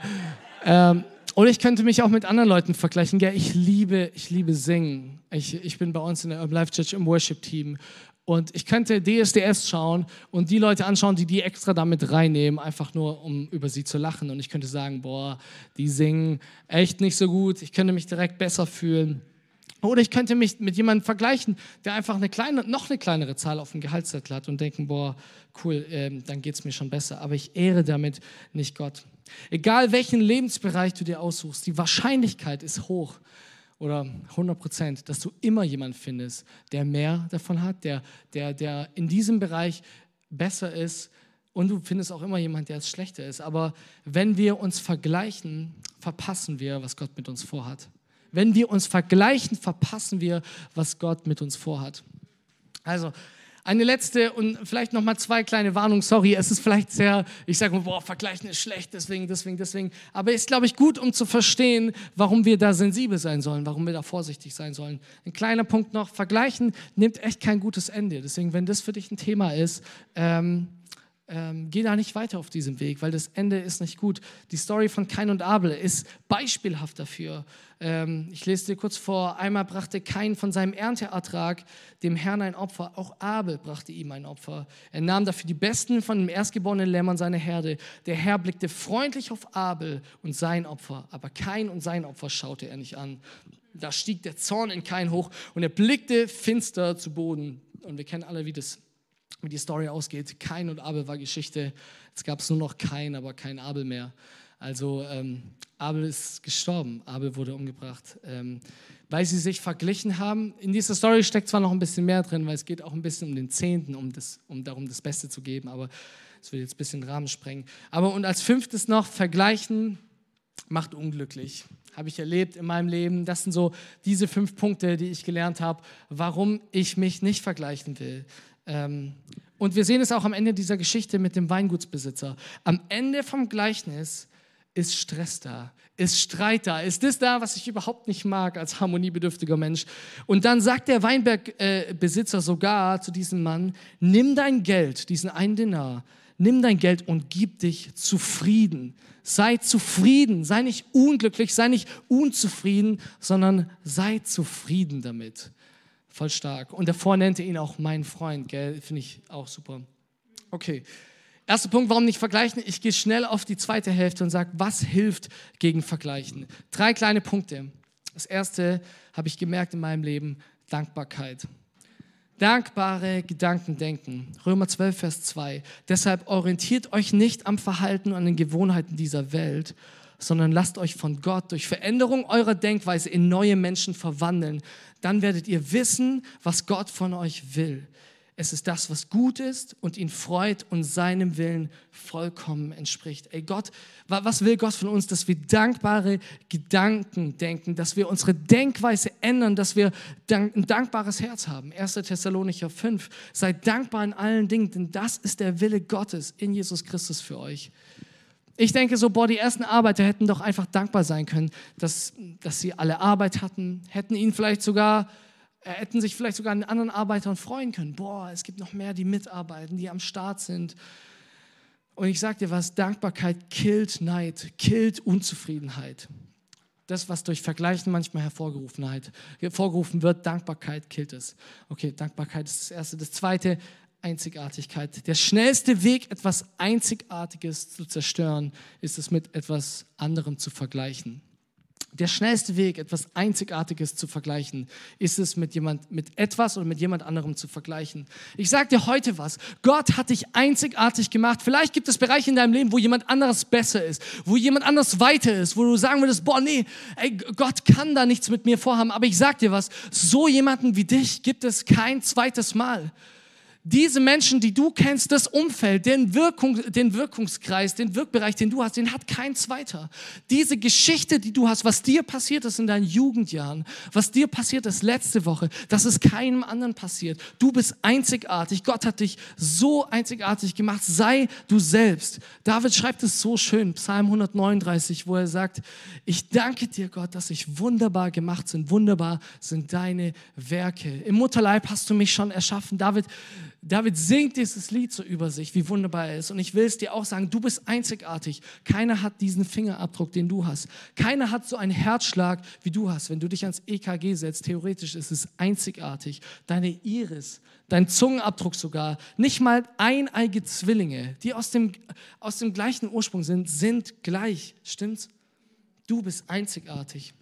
Ähm, oder ich könnte mich auch mit anderen Leuten vergleichen. Gell? Ich liebe, ich liebe Singen. Ich, ich bin bei uns in der Urban Life Church im Worship-Team. Und ich könnte DSDS schauen und die Leute anschauen, die die extra damit reinnehmen, einfach nur, um über sie zu lachen. Und ich könnte sagen, boah, die singen echt nicht so gut. Ich könnte mich direkt besser fühlen. Oder ich könnte mich mit jemandem vergleichen, der einfach eine kleine, noch eine kleinere Zahl auf dem Gehaltszettel hat und denken, boah, cool, äh, dann geht es mir schon besser. Aber ich ehre damit nicht Gott. Egal welchen Lebensbereich du dir aussuchst, die Wahrscheinlichkeit ist hoch oder 100 Prozent, dass du immer jemanden findest, der mehr davon hat, der, der, der in diesem Bereich besser ist. Und du findest auch immer jemanden, der es schlechter ist. Aber wenn wir uns vergleichen, verpassen wir, was Gott mit uns vorhat. Wenn wir uns vergleichen, verpassen wir, was Gott mit uns vorhat. Also, eine letzte und vielleicht noch mal zwei kleine Warnungen. Sorry, es ist vielleicht sehr, ich sage mal, boah, vergleichen ist schlecht, deswegen, deswegen, deswegen. Aber ist, glaube ich, gut, um zu verstehen, warum wir da sensibel sein sollen, warum wir da vorsichtig sein sollen. Ein kleiner Punkt noch: Vergleichen nimmt echt kein gutes Ende. Deswegen, wenn das für dich ein Thema ist, ähm, ähm, geh da nicht weiter auf diesem Weg, weil das Ende ist nicht gut. Die Story von Kain und Abel ist beispielhaft dafür. Ähm, ich lese dir kurz vor. Einmal brachte Kain von seinem Ernteertrag dem Herrn ein Opfer. Auch Abel brachte ihm ein Opfer. Er nahm dafür die besten von dem erstgeborenen Lämmern seiner Herde. Der Herr blickte freundlich auf Abel und sein Opfer, aber Kain und sein Opfer schaute er nicht an. Da stieg der Zorn in Kain hoch und er blickte finster zu Boden. Und wir kennen alle, wie das wie die Story ausgeht. Kain und Abel war Geschichte. Jetzt gab es nur noch Kain, aber kein Abel mehr. Also ähm, Abel ist gestorben, Abel wurde umgebracht, ähm, weil sie sich verglichen haben. In dieser Story steckt zwar noch ein bisschen mehr drin, weil es geht auch ein bisschen um den Zehnten, um, das, um darum das Beste zu geben, aber es wird jetzt ein bisschen Rahmen sprengen. Aber und als fünftes noch, vergleichen macht unglücklich. Habe ich erlebt in meinem Leben. Das sind so diese fünf Punkte, die ich gelernt habe, warum ich mich nicht vergleichen will. Ähm, und wir sehen es auch am Ende dieser Geschichte mit dem Weingutsbesitzer. Am Ende vom Gleichnis ist Stress da, ist Streit da, ist das da, was ich überhaupt nicht mag als harmoniebedürftiger Mensch. Und dann sagt der Weinbergbesitzer sogar zu diesem Mann, nimm dein Geld, diesen einen Dinar, nimm dein Geld und gib dich zufrieden. Sei zufrieden, sei nicht unglücklich, sei nicht unzufrieden, sondern sei zufrieden damit. Voll stark. Und davor nannte ihn auch mein Freund, gell? Finde ich auch super. Okay. Erster Punkt, warum nicht vergleichen? Ich gehe schnell auf die zweite Hälfte und sage, was hilft gegen Vergleichen? Drei kleine Punkte. Das erste habe ich gemerkt in meinem Leben, Dankbarkeit. Dankbare Gedanken denken. Römer 12, Vers 2. Deshalb orientiert euch nicht am Verhalten und an den Gewohnheiten dieser Welt, sondern lasst euch von Gott durch Veränderung eurer Denkweise in neue Menschen verwandeln. Dann werdet ihr wissen, was Gott von euch will. Es ist das, was gut ist und ihn freut und seinem Willen vollkommen entspricht. Ey Gott, was will Gott von uns? Dass wir dankbare Gedanken denken, dass wir unsere Denkweise ändern, dass wir ein dankbares Herz haben. 1. Thessalonicher 5. Seid dankbar in allen Dingen, denn das ist der Wille Gottes in Jesus Christus für euch. Ich denke so, boah, die ersten Arbeiter hätten doch einfach dankbar sein können, dass, dass sie alle Arbeit hatten, hätten ihn vielleicht sogar, äh, hätten sich vielleicht sogar an anderen Arbeitern freuen können. Boah, es gibt noch mehr, die mitarbeiten, die am Start sind. Und ich sage dir was, Dankbarkeit killt Neid, killt Unzufriedenheit. Das, was durch Vergleichen manchmal hervorgerufen wird, Dankbarkeit killt es. Okay, Dankbarkeit ist das Erste. Das Zweite, Einzigartigkeit. Der schnellste Weg, etwas Einzigartiges zu zerstören, ist es mit etwas anderem zu vergleichen. Der schnellste Weg, etwas Einzigartiges zu vergleichen, ist es mit jemand, mit etwas oder mit jemand anderem zu vergleichen. Ich sage dir heute was. Gott hat dich einzigartig gemacht. Vielleicht gibt es Bereiche in deinem Leben, wo jemand anderes besser ist, wo jemand anderes weiter ist, wo du sagen würdest, boah, nee, ey, Gott kann da nichts mit mir vorhaben. Aber ich sag dir was, so jemanden wie dich gibt es kein zweites Mal diese Menschen, die du kennst, das Umfeld, den, Wirkung, den Wirkungskreis, den Wirkbereich, den du hast, den hat kein zweiter. Diese Geschichte, die du hast, was dir passiert ist in deinen Jugendjahren, was dir passiert ist letzte Woche, das ist keinem anderen passiert. Du bist einzigartig. Gott hat dich so einzigartig gemacht. Sei du selbst. David schreibt es so schön, Psalm 139, wo er sagt, ich danke dir, Gott, dass ich wunderbar gemacht sind. Wunderbar sind deine Werke. Im Mutterleib hast du mich schon erschaffen. David David singt dieses Lied so über sich, wie wunderbar er ist. Und ich will es dir auch sagen, du bist einzigartig. Keiner hat diesen Fingerabdruck, den du hast. Keiner hat so einen Herzschlag, wie du hast. Wenn du dich ans EKG setzt, theoretisch ist es einzigartig. Deine Iris, dein Zungenabdruck sogar, nicht mal eineige Zwillinge, die aus dem, aus dem gleichen Ursprung sind, sind gleich. Stimmt's? Du bist einzigartig.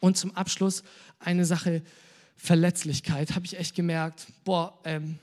Und zum Abschluss eine Sache, Verletzlichkeit, habe ich echt gemerkt, boah, ähm,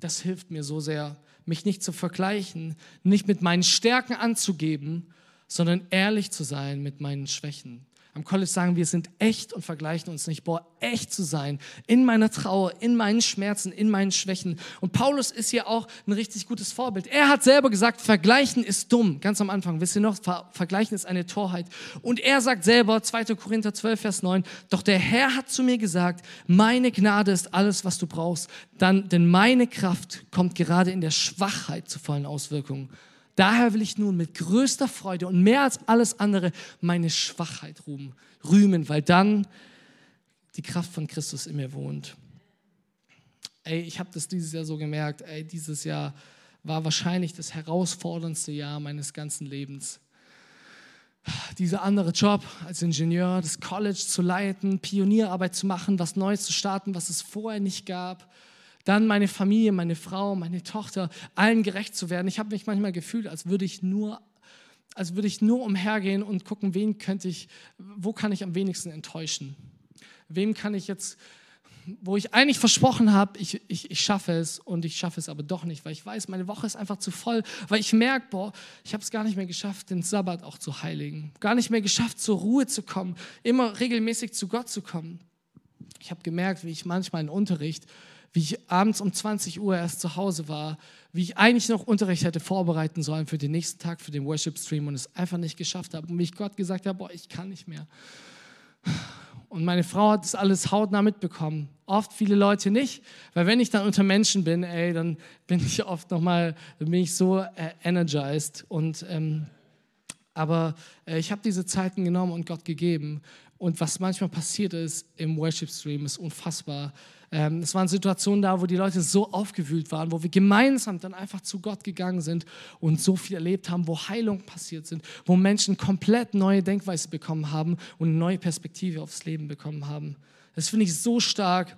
das hilft mir so sehr, mich nicht zu vergleichen, nicht mit meinen Stärken anzugeben, sondern ehrlich zu sein mit meinen Schwächen. Am College sagen wir, sind echt und vergleichen uns nicht. Boah, echt zu sein in meiner Trauer, in meinen Schmerzen, in meinen Schwächen. Und Paulus ist hier auch ein richtig gutes Vorbild. Er hat selber gesagt, vergleichen ist dumm. Ganz am Anfang, wisst ihr noch, vergleichen ist eine Torheit. Und er sagt selber, 2. Korinther 12, Vers 9, doch der Herr hat zu mir gesagt, meine Gnade ist alles, was du brauchst. Dann, denn meine Kraft kommt gerade in der Schwachheit zu vollen Auswirkungen. Daher will ich nun mit größter Freude und mehr als alles andere meine Schwachheit rühmen, weil dann die Kraft von Christus in mir wohnt. Ey, ich habe das dieses Jahr so gemerkt, ey, dieses Jahr war wahrscheinlich das herausforderndste Jahr meines ganzen Lebens. Dieser andere Job als Ingenieur, das College zu leiten, Pionierarbeit zu machen, was Neues zu starten, was es vorher nicht gab dann meine Familie, meine Frau, meine Tochter, allen gerecht zu werden. Ich habe mich manchmal gefühlt, als würde ich nur als würde ich nur umhergehen und gucken, wen könnte ich, wo kann ich am wenigsten enttäuschen? Wem kann ich jetzt, wo ich eigentlich versprochen habe, ich, ich, ich schaffe es und ich schaffe es aber doch nicht, weil ich weiß, meine Woche ist einfach zu voll, weil ich merke, boah, ich habe es gar nicht mehr geschafft, den Sabbat auch zu heiligen, gar nicht mehr geschafft, zur Ruhe zu kommen, immer regelmäßig zu Gott zu kommen. Ich habe gemerkt, wie ich manchmal in Unterricht wie ich abends um 20 Uhr erst zu Hause war, wie ich eigentlich noch Unterricht hätte vorbereiten sollen für den nächsten Tag, für den Worship-Stream und es einfach nicht geschafft habe und wie ich Gott gesagt habe, boah, ich kann nicht mehr. Und meine Frau hat das alles hautnah mitbekommen. Oft viele Leute nicht, weil wenn ich dann unter Menschen bin, ey, dann bin ich oft nochmal, bin ich so äh, energized. Und, ähm, aber äh, ich habe diese Zeiten genommen und Gott gegeben. Und was manchmal passiert ist im Worship-Stream, ist unfassbar. Ähm, es waren Situationen da, wo die Leute so aufgewühlt waren, wo wir gemeinsam dann einfach zu Gott gegangen sind und so viel erlebt haben, wo Heilung passiert sind, wo Menschen komplett neue Denkweise bekommen haben und eine neue Perspektive aufs Leben bekommen haben. Das finde ich so stark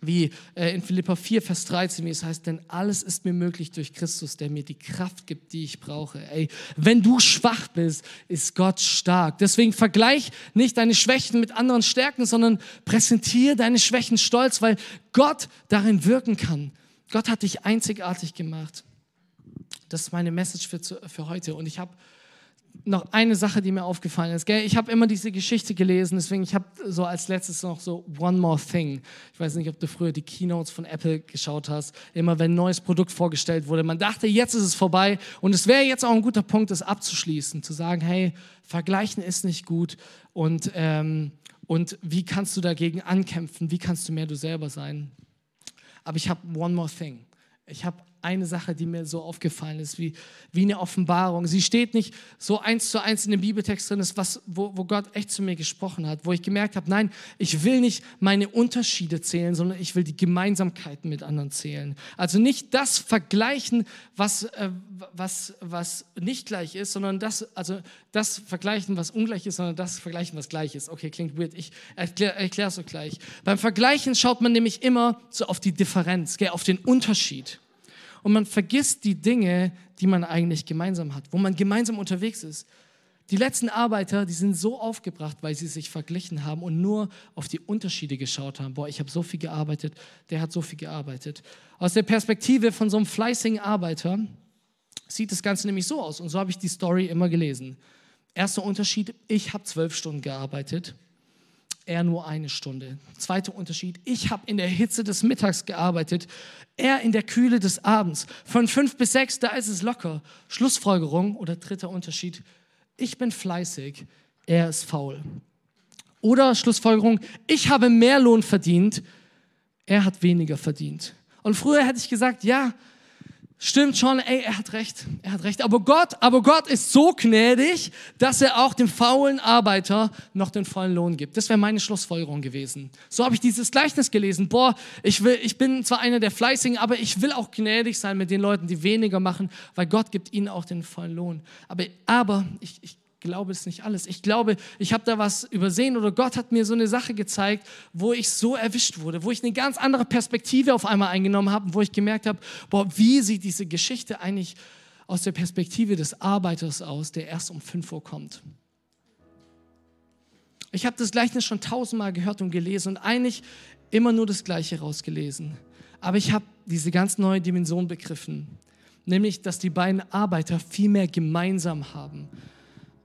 wie äh, in Philippa 4, Vers 13, wie es heißt, denn alles ist mir möglich durch Christus, der mir die Kraft gibt, die ich brauche. Ey, wenn du schwach bist, ist Gott stark. Deswegen vergleich nicht deine Schwächen mit anderen Stärken, sondern präsentiere deine Schwächen stolz, weil Gott darin wirken kann. Gott hat dich einzigartig gemacht. Das ist meine Message für, für heute. Und ich habe noch eine Sache, die mir aufgefallen ist. Gell? Ich habe immer diese Geschichte gelesen, deswegen ich habe so als letztes noch so One More Thing. Ich weiß nicht, ob du früher die Keynotes von Apple geschaut hast. Immer wenn ein neues Produkt vorgestellt wurde, man dachte, jetzt ist es vorbei und es wäre jetzt auch ein guter Punkt, das abzuschließen, zu sagen, hey, vergleichen ist nicht gut und ähm, und wie kannst du dagegen ankämpfen? Wie kannst du mehr du selber sein? Aber ich habe One More Thing. Ich habe eine Sache, die mir so aufgefallen ist, wie, wie eine Offenbarung. Sie steht nicht so eins zu eins in dem Bibeltext drin, ist was, wo, wo Gott echt zu mir gesprochen hat, wo ich gemerkt habe, nein, ich will nicht meine Unterschiede zählen, sondern ich will die Gemeinsamkeiten mit anderen zählen. Also nicht das vergleichen, was, äh, was, was nicht gleich ist, sondern das, also das vergleichen, was ungleich ist, sondern das vergleichen, was gleich ist. Okay, klingt weird, ich erkläre es so gleich. Beim Vergleichen schaut man nämlich immer so auf die Differenz, gell, auf den Unterschied und man vergisst die Dinge, die man eigentlich gemeinsam hat, wo man gemeinsam unterwegs ist. Die letzten Arbeiter, die sind so aufgebracht, weil sie sich verglichen haben und nur auf die Unterschiede geschaut haben. Boah, ich habe so viel gearbeitet, der hat so viel gearbeitet. Aus der Perspektive von so einem fleißigen Arbeiter sieht das Ganze nämlich so aus. Und so habe ich die Story immer gelesen. Erster Unterschied, ich habe zwölf Stunden gearbeitet, er nur eine Stunde. Zweiter Unterschied, ich habe in der Hitze des Mittags gearbeitet, er in der Kühle des Abends. Von fünf bis sechs, da ist es locker. Schlussfolgerung oder dritter Unterschied, ich bin fleißig, er ist faul. Oder Schlussfolgerung, ich habe mehr Lohn verdient, er hat weniger verdient. Und früher hätte ich gesagt, ja, stimmt schon, ey, er hat recht, er hat recht. Aber Gott, aber Gott ist so gnädig, dass er auch dem faulen Arbeiter noch den vollen Lohn gibt. Das wäre meine Schlussfolgerung gewesen. So habe ich dieses Gleichnis gelesen. Boah, ich will, ich bin zwar einer der Fleißigen, aber ich will auch gnädig sein mit den Leuten, die weniger machen, weil Gott gibt ihnen auch den vollen Lohn. Aber, aber ich, ich glaube es nicht alles. Ich glaube, ich habe da was übersehen oder Gott hat mir so eine Sache gezeigt, wo ich so erwischt wurde, wo ich eine ganz andere Perspektive auf einmal eingenommen habe, wo ich gemerkt habe, boah, wie sieht diese Geschichte eigentlich aus der Perspektive des Arbeiters aus, der erst um 5 Uhr kommt. Ich habe das Gleichnis schon tausendmal gehört und gelesen und eigentlich immer nur das Gleiche rausgelesen. Aber ich habe diese ganz neue Dimension begriffen, nämlich, dass die beiden Arbeiter viel mehr gemeinsam haben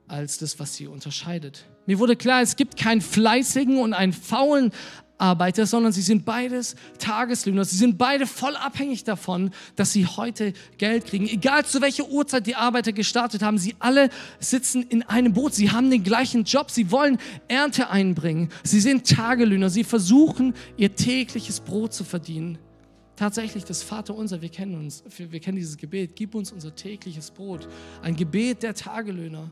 als das, was sie unterscheidet. Mir wurde klar, es gibt keinen fleißigen und einen faulen Arbeiter, sondern sie sind beides Tageslöhner. Sie sind beide voll abhängig davon, dass sie heute Geld kriegen. Egal zu welcher Uhrzeit die Arbeiter gestartet haben, sie alle sitzen in einem Boot. Sie haben den gleichen Job. Sie wollen Ernte einbringen. Sie sind Tagelöhner. Sie versuchen, ihr tägliches Brot zu verdienen. Tatsächlich, das Vater unser, wir kennen uns, wir kennen dieses Gebet. Gib uns unser tägliches Brot. Ein Gebet der Tagelöhner.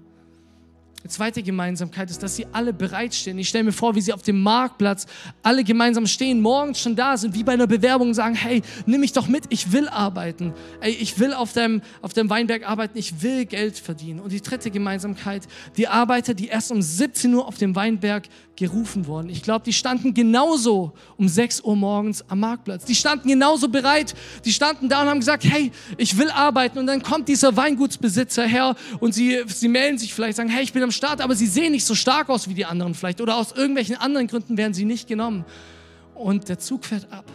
Die zweite Gemeinsamkeit ist, dass sie alle bereitstehen. Ich stelle mir vor, wie sie auf dem Marktplatz alle gemeinsam stehen, morgens schon da sind, wie bei einer Bewerbung und sagen, hey, nimm mich doch mit, ich will arbeiten. Ey, ich will auf dem, auf dem Weinberg arbeiten, ich will Geld verdienen. Und die dritte Gemeinsamkeit, die Arbeiter, die erst um 17 Uhr auf dem Weinberg gerufen wurden. Ich glaube, die standen genauso um 6 Uhr morgens am Marktplatz. Die standen genauso bereit. Die standen da und haben gesagt, hey, ich will arbeiten. Und dann kommt dieser Weingutsbesitzer her und sie, sie melden sich vielleicht, sagen, hey, ich bin am Start, aber sie sehen nicht so stark aus wie die anderen vielleicht. Oder aus irgendwelchen anderen Gründen werden sie nicht genommen. Und der Zug fährt ab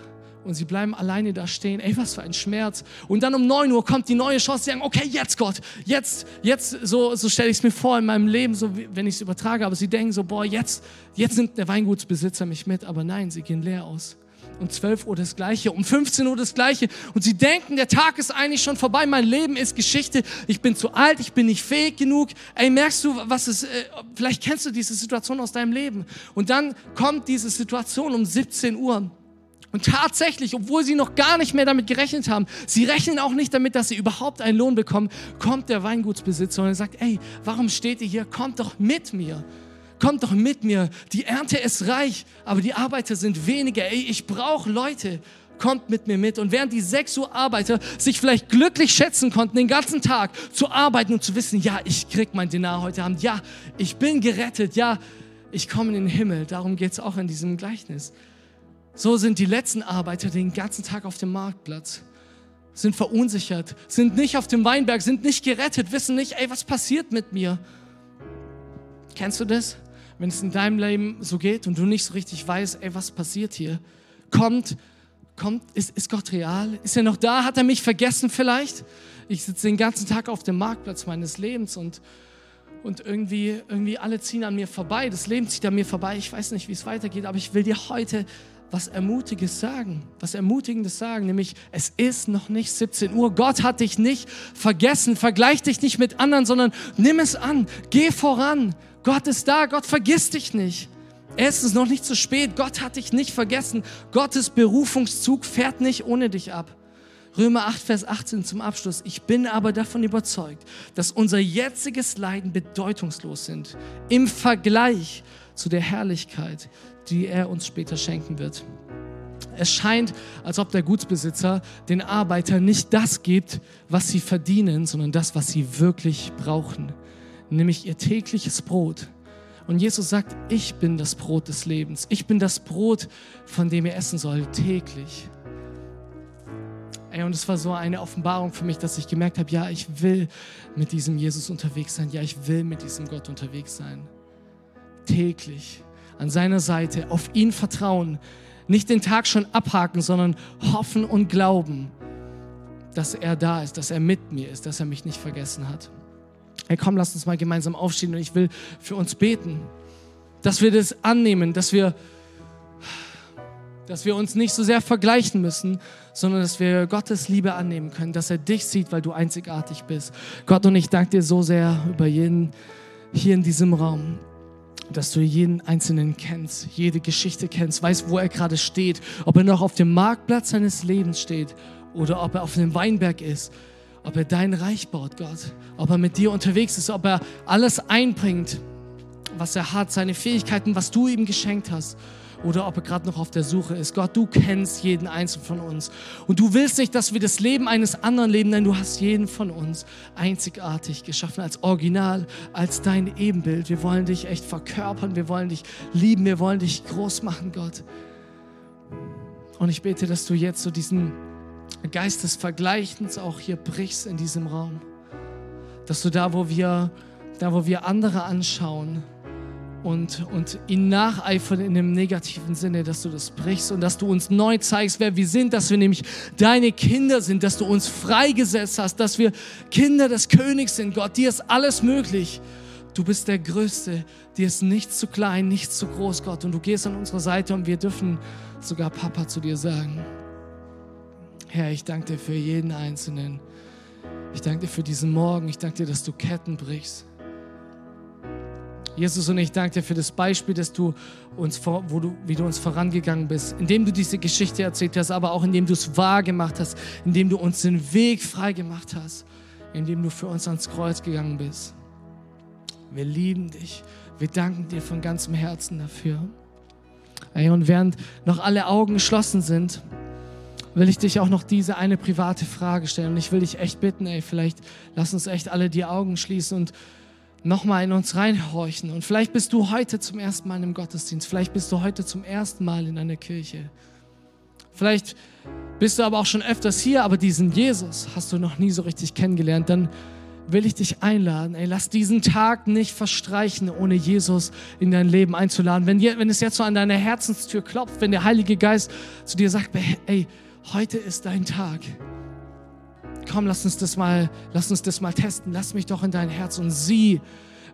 und sie bleiben alleine da stehen. Ey, was für ein Schmerz. Und dann um 9 Uhr kommt die neue Chance, sie sagen, okay, jetzt Gott, jetzt, jetzt, so, so stelle ich es mir vor in meinem Leben, so wenn ich es übertrage, aber sie denken so, boah, jetzt, jetzt nimmt der Weingutsbesitzer mich mit, aber nein, sie gehen leer aus. Um 12 Uhr das Gleiche, um 15 Uhr das Gleiche. Und sie denken, der Tag ist eigentlich schon vorbei, mein Leben ist Geschichte, ich bin zu alt, ich bin nicht fähig genug. Ey, merkst du, was ist, äh, vielleicht kennst du diese Situation aus deinem Leben. Und dann kommt diese Situation um 17 Uhr und tatsächlich, obwohl sie noch gar nicht mehr damit gerechnet haben, sie rechnen auch nicht damit, dass sie überhaupt einen Lohn bekommen, kommt der Weingutsbesitzer und sagt, ey, warum steht ihr hier? Kommt doch mit mir. Kommt doch mit mir. Die Ernte ist reich, aber die Arbeiter sind weniger. Ey, ich brauche Leute. Kommt mit mir mit. Und während die sechs Uhr Arbeiter sich vielleicht glücklich schätzen konnten, den ganzen Tag zu arbeiten und zu wissen, ja, ich krieg mein Dinar heute Abend, ja, ich bin gerettet, ja, ich komme in den Himmel. Darum geht es auch in diesem Gleichnis. So sind die letzten Arbeiter den ganzen Tag auf dem Marktplatz, sind verunsichert, sind nicht auf dem Weinberg, sind nicht gerettet, wissen nicht, ey, was passiert mit mir? Kennst du das? Wenn es in deinem Leben so geht und du nicht so richtig weißt, ey, was passiert hier? Kommt, kommt, ist, ist Gott real? Ist er noch da? Hat er mich vergessen vielleicht? Ich sitze den ganzen Tag auf dem Marktplatz meines Lebens und, und irgendwie, irgendwie alle ziehen an mir vorbei. Das Leben zieht an mir vorbei. Ich weiß nicht, wie es weitergeht, aber ich will dir heute was Ermutigendes sagen, was Ermutigendes sagen, nämlich es ist noch nicht 17 Uhr. Gott hat dich nicht vergessen. Vergleich dich nicht mit anderen, sondern nimm es an. Geh voran. Gott ist da. Gott vergisst dich nicht. Ist noch nicht zu spät. Gott hat dich nicht vergessen. Gottes Berufungszug fährt nicht ohne dich ab. Römer 8, Vers 18 zum Abschluss. Ich bin aber davon überzeugt, dass unser jetziges Leiden bedeutungslos sind im Vergleich zu der Herrlichkeit, die er uns später schenken wird. Es scheint, als ob der Gutsbesitzer den Arbeitern nicht das gibt, was sie verdienen, sondern das, was sie wirklich brauchen, nämlich ihr tägliches Brot. Und Jesus sagt, ich bin das Brot des Lebens. Ich bin das Brot, von dem ihr essen sollt, täglich. Ey, und es war so eine Offenbarung für mich, dass ich gemerkt habe, ja, ich will mit diesem Jesus unterwegs sein. Ja, ich will mit diesem Gott unterwegs sein. Täglich an seiner Seite, auf ihn vertrauen. Nicht den Tag schon abhaken, sondern hoffen und glauben, dass er da ist, dass er mit mir ist, dass er mich nicht vergessen hat. Hey, komm, lass uns mal gemeinsam aufstehen und ich will für uns beten, dass wir das annehmen, dass wir, dass wir uns nicht so sehr vergleichen müssen, sondern dass wir Gottes Liebe annehmen können, dass er dich sieht, weil du einzigartig bist. Gott, und ich danke dir so sehr über jeden hier in diesem Raum dass du jeden Einzelnen kennst, jede Geschichte kennst, weißt, wo er gerade steht, ob er noch auf dem Marktplatz seines Lebens steht oder ob er auf dem Weinberg ist, ob er dein Reich baut, Gott, ob er mit dir unterwegs ist, ob er alles einbringt, was er hat, seine Fähigkeiten, was du ihm geschenkt hast oder ob er gerade noch auf der Suche ist. Gott, du kennst jeden Einzelnen von uns. Und du willst nicht, dass wir das Leben eines anderen leben, denn du hast jeden von uns einzigartig geschaffen, als Original, als dein Ebenbild. Wir wollen dich echt verkörpern, wir wollen dich lieben, wir wollen dich groß machen, Gott. Und ich bete, dass du jetzt so diesen Geist des Vergleichens auch hier brichst in diesem Raum. Dass du da, wo wir, da, wo wir andere anschauen, und, und ihn nacheifern in dem negativen Sinne, dass du das brichst und dass du uns neu zeigst, wer wir sind, dass wir nämlich deine Kinder sind, dass du uns freigesetzt hast, dass wir Kinder des Königs sind. Gott, dir ist alles möglich. Du bist der Größte, dir ist nichts zu klein, nichts zu groß, Gott. Und du gehst an unsere Seite und wir dürfen sogar Papa zu dir sagen. Herr, ich danke dir für jeden Einzelnen. Ich danke dir für diesen Morgen. Ich danke dir, dass du Ketten brichst. Jesus, und ich danke dir für das Beispiel, dass du uns, wo du, wie du uns vorangegangen bist, indem du diese Geschichte erzählt hast, aber auch indem du es wahr gemacht hast, indem du uns den Weg frei gemacht hast, indem du für uns ans Kreuz gegangen bist. Wir lieben dich. Wir danken dir von ganzem Herzen dafür. Und während noch alle Augen geschlossen sind, will ich dich auch noch diese eine private Frage stellen. Und ich will dich echt bitten, ey, vielleicht lass uns echt alle die Augen schließen und nochmal in uns reinhorchen. Und vielleicht bist du heute zum ersten Mal im Gottesdienst. Vielleicht bist du heute zum ersten Mal in einer Kirche. Vielleicht bist du aber auch schon öfters hier, aber diesen Jesus hast du noch nie so richtig kennengelernt. Dann will ich dich einladen. Ey, lass diesen Tag nicht verstreichen, ohne Jesus in dein Leben einzuladen. Wenn, wenn es jetzt so an deiner Herzenstür klopft, wenn der Heilige Geist zu dir sagt, ey, heute ist dein Tag komm, lass uns das mal, lass uns das mal testen. Lass mich doch in dein Herz und sieh,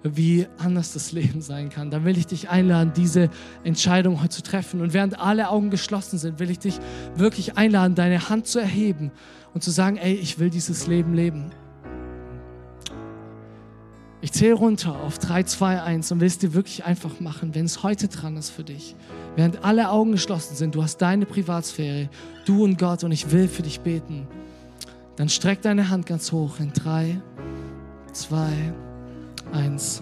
wie anders das Leben sein kann. Dann will ich dich einladen, diese Entscheidung heute zu treffen. Und während alle Augen geschlossen sind, will ich dich wirklich einladen, deine Hand zu erheben und zu sagen, ey, ich will dieses Leben leben. Ich zähle runter auf 3, 2, 1 und will es dir wirklich einfach machen, wenn es heute dran ist für dich. Während alle Augen geschlossen sind, du hast deine Privatsphäre, du und Gott und ich will für dich beten. Dann streck deine Hand ganz hoch in drei, zwei, eins.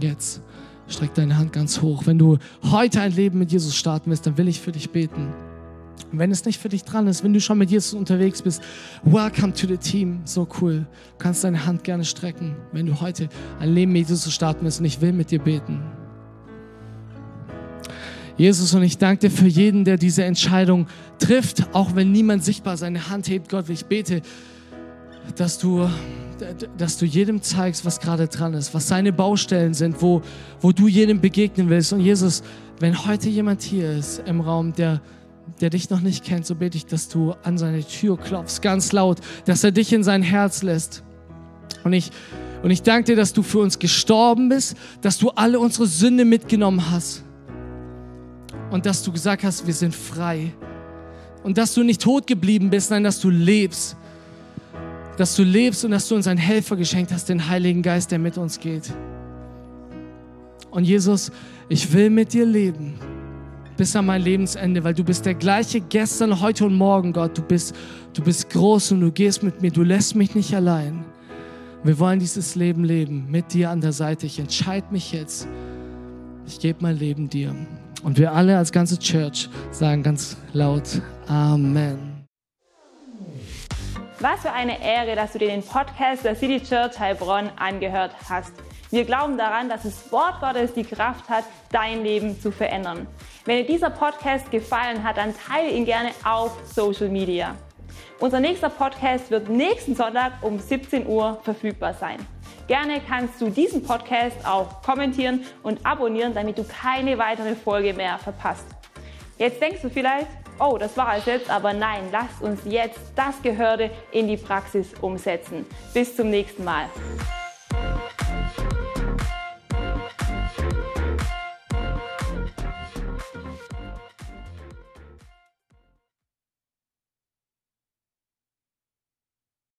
Jetzt streck deine Hand ganz hoch. Wenn du heute ein Leben mit Jesus starten willst, dann will ich für dich beten. Wenn es nicht für dich dran ist, wenn du schon mit Jesus unterwegs bist, welcome to the team. So cool. Du kannst deine Hand gerne strecken, wenn du heute ein Leben mit Jesus starten willst und ich will mit dir beten. Jesus, und ich danke dir für jeden, der diese Entscheidung trifft, auch wenn niemand sichtbar seine Hand hebt. Gott, ich bete, dass du, dass du jedem zeigst, was gerade dran ist, was seine Baustellen sind, wo, wo du jedem begegnen willst. Und Jesus, wenn heute jemand hier ist im Raum, der, der dich noch nicht kennt, so bete ich, dass du an seine Tür klopfst, ganz laut, dass er dich in sein Herz lässt. Und ich, und ich danke dir, dass du für uns gestorben bist, dass du alle unsere Sünde mitgenommen hast und dass du gesagt hast, wir sind frei. Und dass du nicht tot geblieben bist, nein, dass du lebst. Dass du lebst und dass du uns einen Helfer geschenkt hast, den Heiligen Geist, der mit uns geht. Und Jesus, ich will mit dir leben bis an mein Lebensende, weil du bist der gleiche gestern, heute und morgen, Gott. Du bist, du bist groß und du gehst mit mir. Du lässt mich nicht allein. Wir wollen dieses Leben leben mit dir an der Seite. Ich entscheide mich jetzt. Ich gebe mein Leben dir. Und wir alle als ganze Church sagen ganz laut Amen. Was für eine Ehre, dass du dir den Podcast der City Church Heilbronn angehört hast. Wir glauben daran, dass das Wort Gottes die Kraft hat, dein Leben zu verändern. Wenn dir dieser Podcast gefallen hat, dann teile ihn gerne auf Social Media. Unser nächster Podcast wird nächsten Sonntag um 17 Uhr verfügbar sein. Gerne kannst du diesen Podcast auch kommentieren und abonnieren, damit du keine weitere Folge mehr verpasst. Jetzt denkst du vielleicht, oh, das war es jetzt, aber nein, lass uns jetzt das Gehörte in die Praxis umsetzen. Bis zum nächsten Mal.